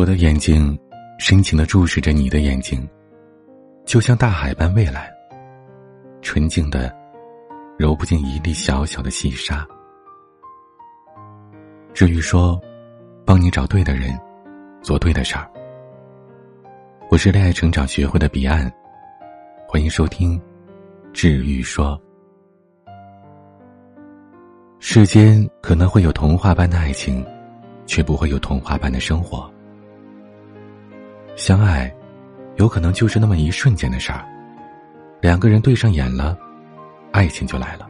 我的眼睛深情的注视着你的眼睛，就像大海般蔚蓝，纯净的，揉不进一粒小小的细沙。至于说，帮你找对的人，做对的事儿。我是恋爱成长学会的彼岸，欢迎收听治愈说。世间可能会有童话般的爱情，却不会有童话般的生活。相爱，有可能就是那么一瞬间的事儿，两个人对上眼了，爱情就来了。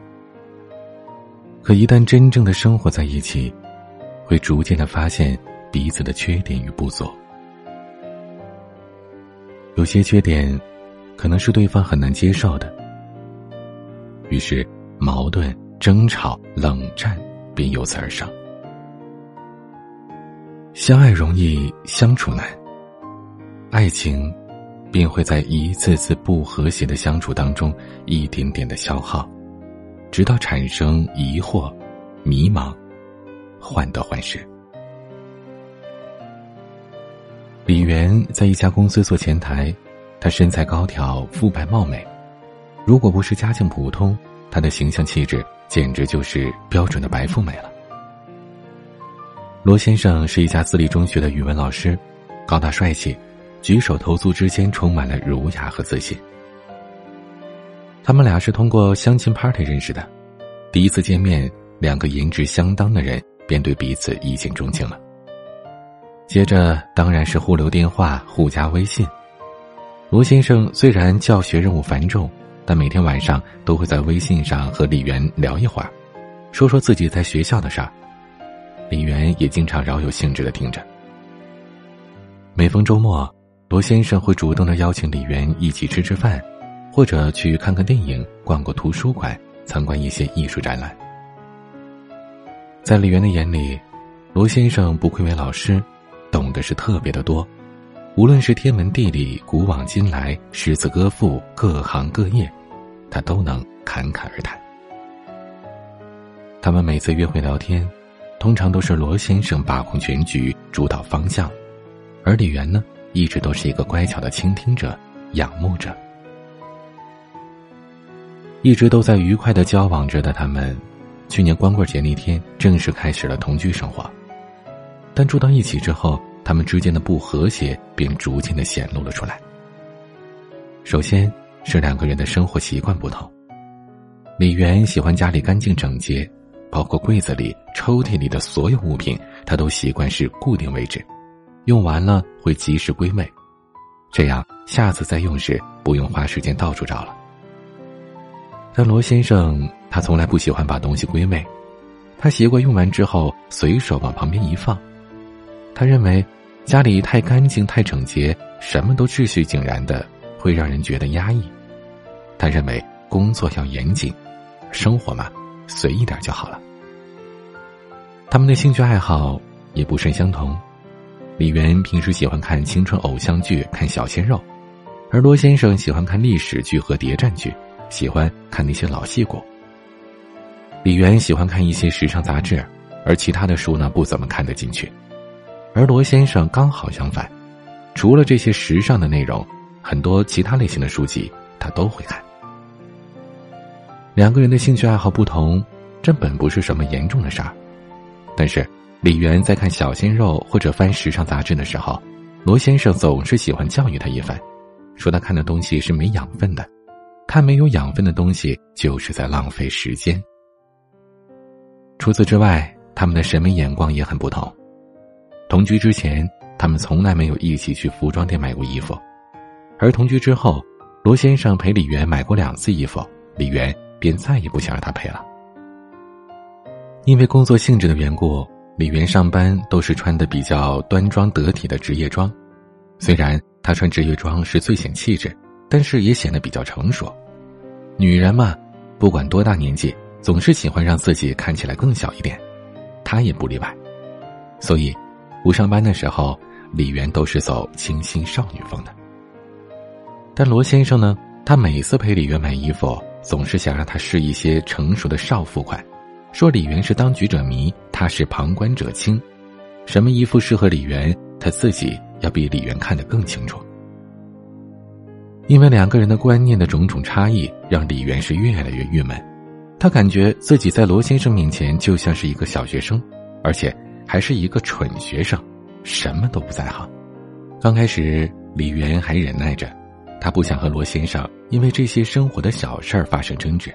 可一旦真正的生活在一起，会逐渐的发现彼此的缺点与不足。有些缺点，可能是对方很难接受的，于是矛盾。争吵、冷战便由此而生。相爱容易相处难，爱情便会在一次次不和谐的相处当中一点点的消耗，直到产生疑惑、迷茫、患得患失。李媛在一家公司做前台，她身材高挑、肤白貌美，如果不是家境普通，她的形象气质。简直就是标准的白富美了。罗先生是一家私立中学的语文老师，高大帅气，举手投足之间充满了儒雅和自信。他们俩是通过相亲 party 认识的，第一次见面，两个颜值相当的人便对彼此一见钟情了。接着当然是互留电话、互加微信。罗先生虽然教学任务繁重。但每天晚上都会在微信上和李媛聊一会儿，说说自己在学校的事儿。李媛也经常饶有兴致的听着。每逢周末，罗先生会主动的邀请李媛一起吃吃饭，或者去看看电影、逛过图书馆、参观一些艺术展览。在李媛的眼里，罗先生不愧为老师，懂得是特别的多。无论是天文地理、古往今来、诗词歌赋、各行各业，他都能侃侃而谈。他们每次约会聊天，通常都是罗先生把控全局、主导方向，而李媛呢，一直都是一个乖巧的倾听者、仰慕者。一直都在愉快的交往着的他们，去年光棍节那天正式开始了同居生活，但住到一起之后。他们之间的不和谐便逐渐的显露了出来。首先是两个人的生活习惯不同。李媛喜欢家里干净整洁，包括柜子里、抽屉里的所有物品，她都习惯是固定位置，用完了会及时归位，这样下次再用时不用花时间到处找了。但罗先生他从来不喜欢把东西归位，他习惯用完之后随手往旁边一放。他认为，家里太干净、太整洁，什么都秩序井然的，会让人觉得压抑。他认为工作要严谨，生活嘛，随意点就好了。他们的兴趣爱好也不甚相同。李媛平时喜欢看青春偶像剧、看小鲜肉，而罗先生喜欢看历史剧和谍战剧，喜欢看那些老戏骨。李媛喜欢看一些时尚杂志，而其他的书呢，不怎么看得进去。而罗先生刚好相反，除了这些时尚的内容，很多其他类型的书籍他都会看。两个人的兴趣爱好不同，这本不是什么严重的事儿。但是李媛在看小鲜肉或者翻时尚杂志的时候，罗先生总是喜欢教育他一番，说他看的东西是没养分的，看没有养分的东西就是在浪费时间。除此之外，他们的审美眼光也很不同。同居之前，他们从来没有一起去服装店买过衣服，而同居之后，罗先生陪李媛买过两次衣服，李媛便再也不想让他陪了。因为工作性质的缘故，李媛上班都是穿的比较端庄得体的职业装，虽然她穿职业装是最显气质，但是也显得比较成熟。女人嘛，不管多大年纪，总是喜欢让自己看起来更小一点，她也不例外，所以。不上班的时候，李媛都是走清新少女风的。但罗先生呢，他每次陪李媛买衣服，总是想让她试一些成熟的少妇款，说李媛是当局者迷，他是旁观者清，什么衣服适合李媛，他自己要比李媛看得更清楚。因为两个人的观念的种种差异，让李媛是越来越郁闷。他感觉自己在罗先生面前就像是一个小学生，而且还是一个蠢学生，什么都不在行。刚开始，李媛还忍耐着，他不想和罗先生因为这些生活的小事儿发生争执。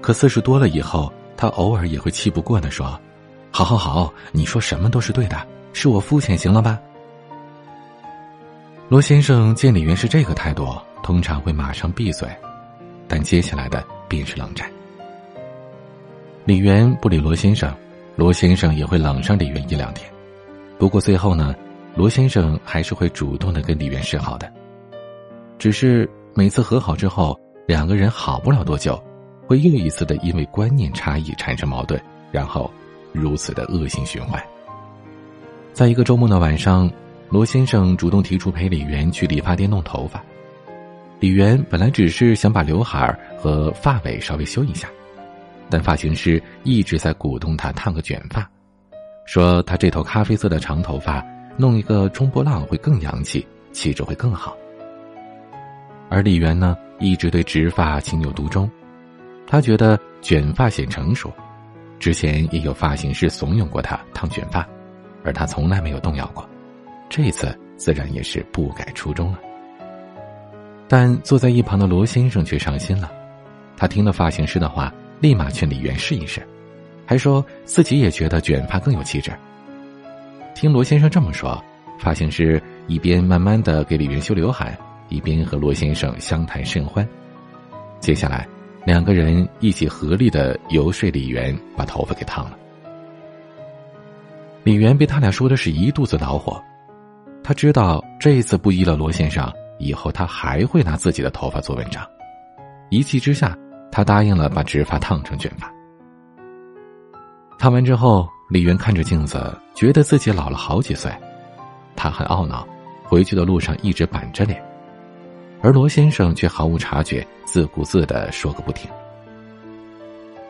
可次数多了以后，他偶尔也会气不过的说：“好好好，你说什么都是对的，是我肤浅，行了吧？”罗先生见李媛是这个态度，通常会马上闭嘴，但接下来的便是冷战。李媛不理罗先生，罗先生也会冷上李媛一两天。不过最后呢，罗先生还是会主动的跟李媛示好的。只是每次和好之后，两个人好不了多久，会又一次的因为观念差异产生矛盾，然后如此的恶性循环。在一个周末的晚上，罗先生主动提出陪李媛去理发店弄头发。李媛本来只是想把刘海和发尾稍微修一下。但发型师一直在鼓动他烫个卷发，说他这头咖啡色的长头发弄一个中波浪会更洋气，气质会更好。而李媛呢，一直对直发情有独钟，他觉得卷发显成熟。之前也有发型师怂恿过他烫卷发，而他从来没有动摇过。这次自然也是不改初衷了。但坐在一旁的罗先生却伤心了，他听了发型师的话。立马劝李媛试一试，还说自己也觉得卷发更有气质。听罗先生这么说，发型师一边慢慢的给李媛修刘海，一边和罗先生相谈甚欢。接下来，两个人一起合力的游说李媛把头发给烫了。李媛被他俩说的是一肚子恼火，他知道这一次不依了罗先生，以后他还会拿自己的头发做文章。一气之下。他答应了把直发烫成卷发。烫完之后，李媛看着镜子，觉得自己老了好几岁，他很懊恼，回去的路上一直板着脸，而罗先生却毫无察觉，自顾自的说个不停。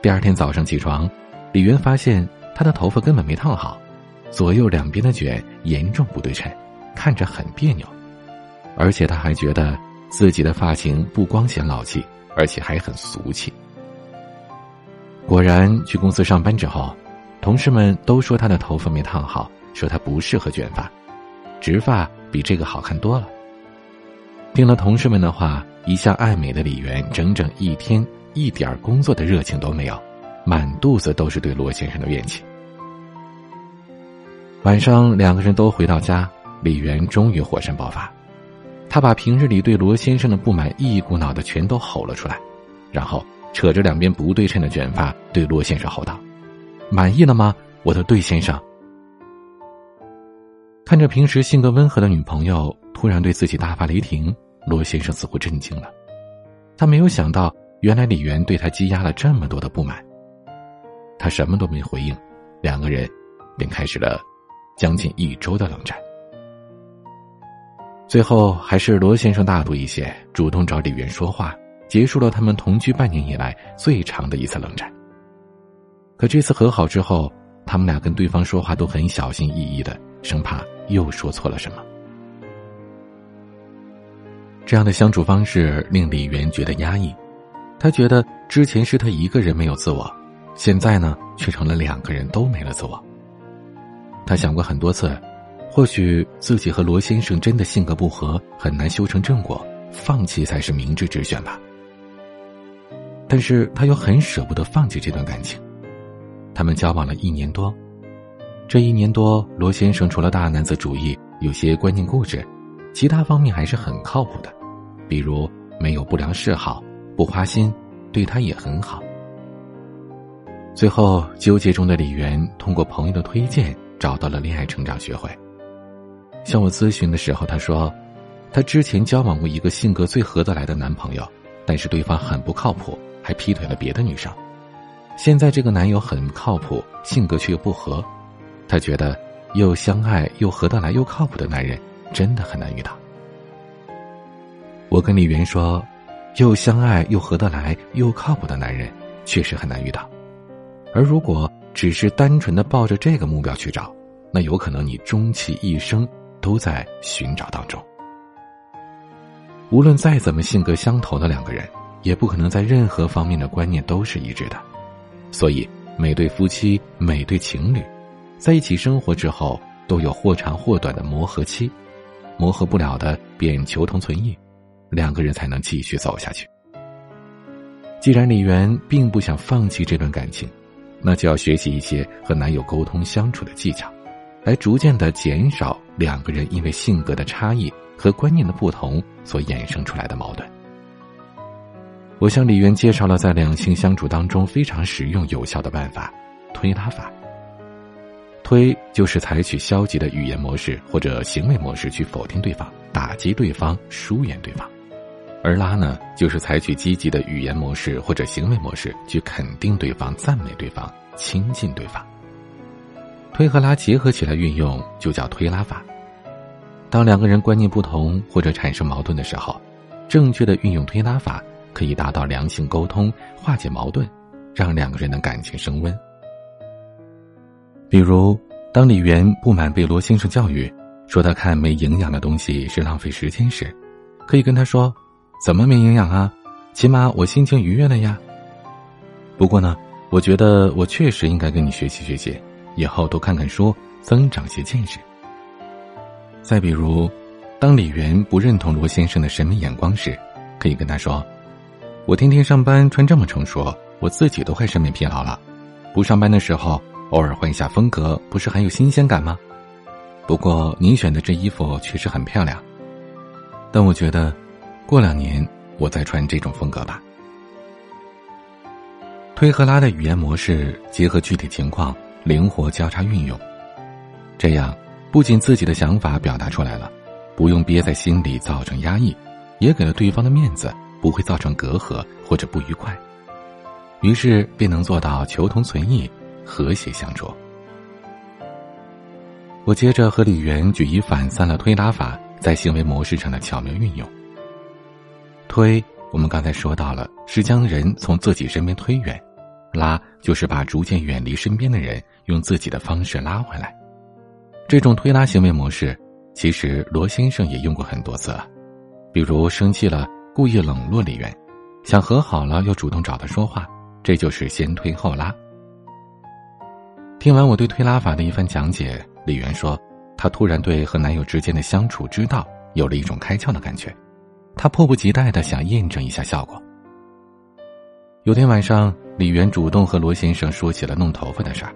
第二天早上起床，李媛发现他的头发根本没烫好，左右两边的卷严重不对称，看着很别扭，而且他还觉得自己的发型不光显老气。而且还很俗气。果然，去公司上班之后，同事们都说他的头发没烫好，说他不适合卷发，直发比这个好看多了。听了同事们的话，一向爱美的李媛整整一天一点工作的热情都没有，满肚子都是对罗先生的怨气。晚上，两个人都回到家，李媛终于火山爆发。她把平日里对罗先生的不满一股脑的全都吼了出来，然后扯着两边不对称的卷发对罗先生吼道：“满意了吗，我的对先生？”看着平时性格温和的女朋友突然对自己大发雷霆，罗先生似乎震惊了。他没有想到，原来李媛对他积压了这么多的不满。他什么都没回应，两个人便开始了将近一周的冷战。最后还是罗先生大度一些，主动找李媛说话，结束了他们同居半年以来最长的一次冷战。可这次和好之后，他们俩跟对方说话都很小心翼翼的，生怕又说错了什么。这样的相处方式令李媛觉得压抑，她觉得之前是他一个人没有自我，现在呢却成了两个人都没了自我。她想过很多次。或许自己和罗先生真的性格不合，很难修成正果，放弃才是明智之选吧。但是他又很舍不得放弃这段感情。他们交往了一年多，这一年多，罗先生除了大男子主义、有些观念固执，其他方面还是很靠谱的，比如没有不良嗜好，不花心，对他也很好。最后，纠结中的李媛通过朋友的推荐，找到了恋爱成长学会。向我咨询的时候，她说，她之前交往过一个性格最合得来的男朋友，但是对方很不靠谱，还劈腿了别的女生。现在这个男友很靠谱，性格却又不合，她觉得又相爱又合得来又靠谱的男人真的很难遇到。我跟李媛说，又相爱又合得来又靠谱的男人确实很难遇到，而如果只是单纯的抱着这个目标去找，那有可能你终其一生。都在寻找当中。无论再怎么性格相投的两个人，也不可能在任何方面的观念都是一致的。所以，每对夫妻、每对情侣，在一起生活之后，都有或长或短的磨合期，磨合不了的便求同存异，两个人才能继续走下去。既然李媛并不想放弃这段感情，那就要学习一些和男友沟通相处的技巧，来逐渐的减少两个人因为性格的差异和观念的不同所衍生出来的矛盾。我向李媛介绍了在两性相处当中非常实用有效的办法——推拉法。推就是采取消极的语言模式或者行为模式去否定对方、打击对方、疏远对方；而拉呢，就是采取积极的语言模式或者行为模式去肯定对方、赞美对方、亲近对方。推和拉结合起来运用，就叫推拉法。当两个人观念不同或者产生矛盾的时候，正确的运用推拉法。可以达到良性沟通，化解矛盾，让两个人的感情升温。比如，当李媛不满被罗先生教育，说他看没营养的东西是浪费时间时，可以跟他说：“怎么没营养啊？起码我心情愉悦了呀。不过呢，我觉得我确实应该跟你学习学习，以后多看看书，增长些见识。”再比如，当李媛不认同罗先生的审美眼光时，可以跟他说。我天天上班穿这么成熟，我自己都快审美疲劳了。不上班的时候，偶尔换一下风格，不是很有新鲜感吗？不过你选的这衣服确实很漂亮，但我觉得，过两年我再穿这种风格吧。推和拉的语言模式结合具体情况，灵活交叉运用，这样不仅自己的想法表达出来了，不用憋在心里造成压抑，也给了对方的面子。不会造成隔阂或者不愉快，于是便能做到求同存异、和谐相处。我接着和李媛举一反三的推拉法在行为模式上的巧妙运用。推，我们刚才说到了，是将人从自己身边推远；拉，就是把逐渐远离身边的人用自己的方式拉回来。这种推拉行为模式，其实罗先生也用过很多次了，比如生气了。故意冷落李媛，想和好了又主动找他说话，这就是先推后拉。听完我对推拉法的一番讲解，李媛说，她突然对和男友之间的相处之道有了一种开窍的感觉，他迫不及待的想验证一下效果。有天晚上，李媛主动和罗先生说起了弄头发的事儿，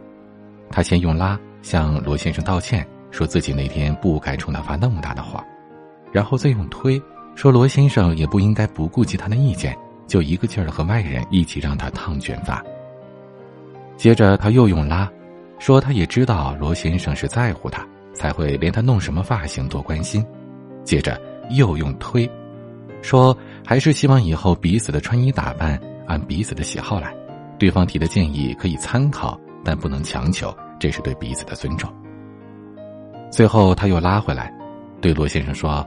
他先用拉向罗先生道歉，说自己那天不该冲他发那么大的火，然后再用推。说罗先生也不应该不顾及他的意见，就一个劲儿的和外人一起让他烫卷发。接着他又用拉，说他也知道罗先生是在乎他，才会连他弄什么发型多关心。接着又用推，说还是希望以后彼此的穿衣打扮按彼此的喜好来，对方提的建议可以参考，但不能强求，这是对彼此的尊重。最后他又拉回来，对罗先生说。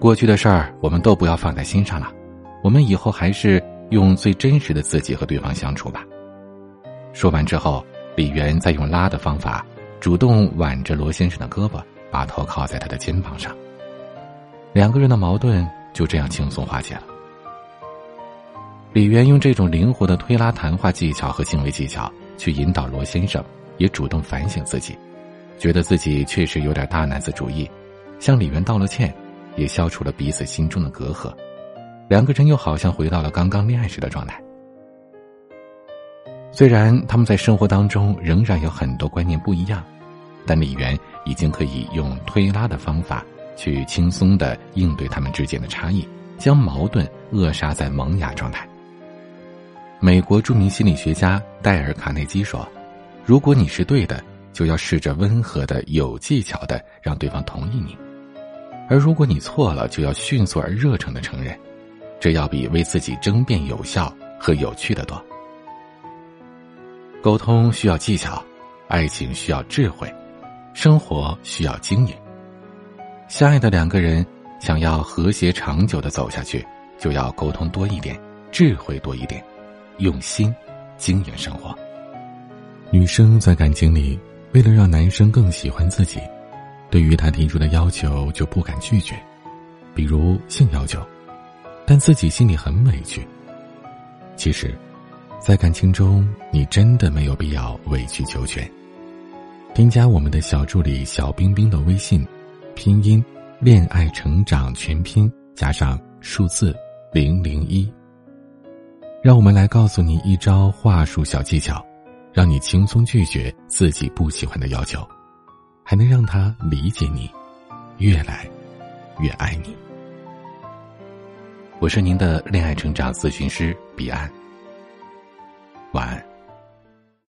过去的事儿我们都不要放在心上了，我们以后还是用最真实的自己和对方相处吧。说完之后，李媛再用拉的方法，主动挽着罗先生的胳膊，把头靠在他的肩膀上。两个人的矛盾就这样轻松化解了。李媛用这种灵活的推拉谈话技巧和行为技巧去引导罗先生，也主动反省自己，觉得自己确实有点大男子主义，向李媛道了歉。也消除了彼此心中的隔阂，两个人又好像回到了刚刚恋爱时的状态。虽然他们在生活当中仍然有很多观念不一样，但李媛已经可以用推拉的方法去轻松的应对他们之间的差异，将矛盾扼杀在萌芽状态。美国著名心理学家戴尔·卡内基说：“如果你是对的，就要试着温和的、有技巧的让对方同意你。”而如果你错了，就要迅速而热诚的承认，这要比为自己争辩有效和有趣的多。沟通需要技巧，爱情需要智慧，生活需要经营。相爱的两个人想要和谐长久的走下去，就要沟通多一点，智慧多一点，用心经营生活。女生在感情里，为了让男生更喜欢自己。对于他提出的要求就不敢拒绝，比如性要求，但自己心里很委屈。其实，在感情中，你真的没有必要委曲求全。添加我们的小助理小冰冰的微信，拼音恋爱成长全拼加上数字零零一。让我们来告诉你一招话术小技巧，让你轻松拒绝自己不喜欢的要求，还能让他理解你，越来越爱你。我是您的恋爱成长咨询师彼岸。晚安。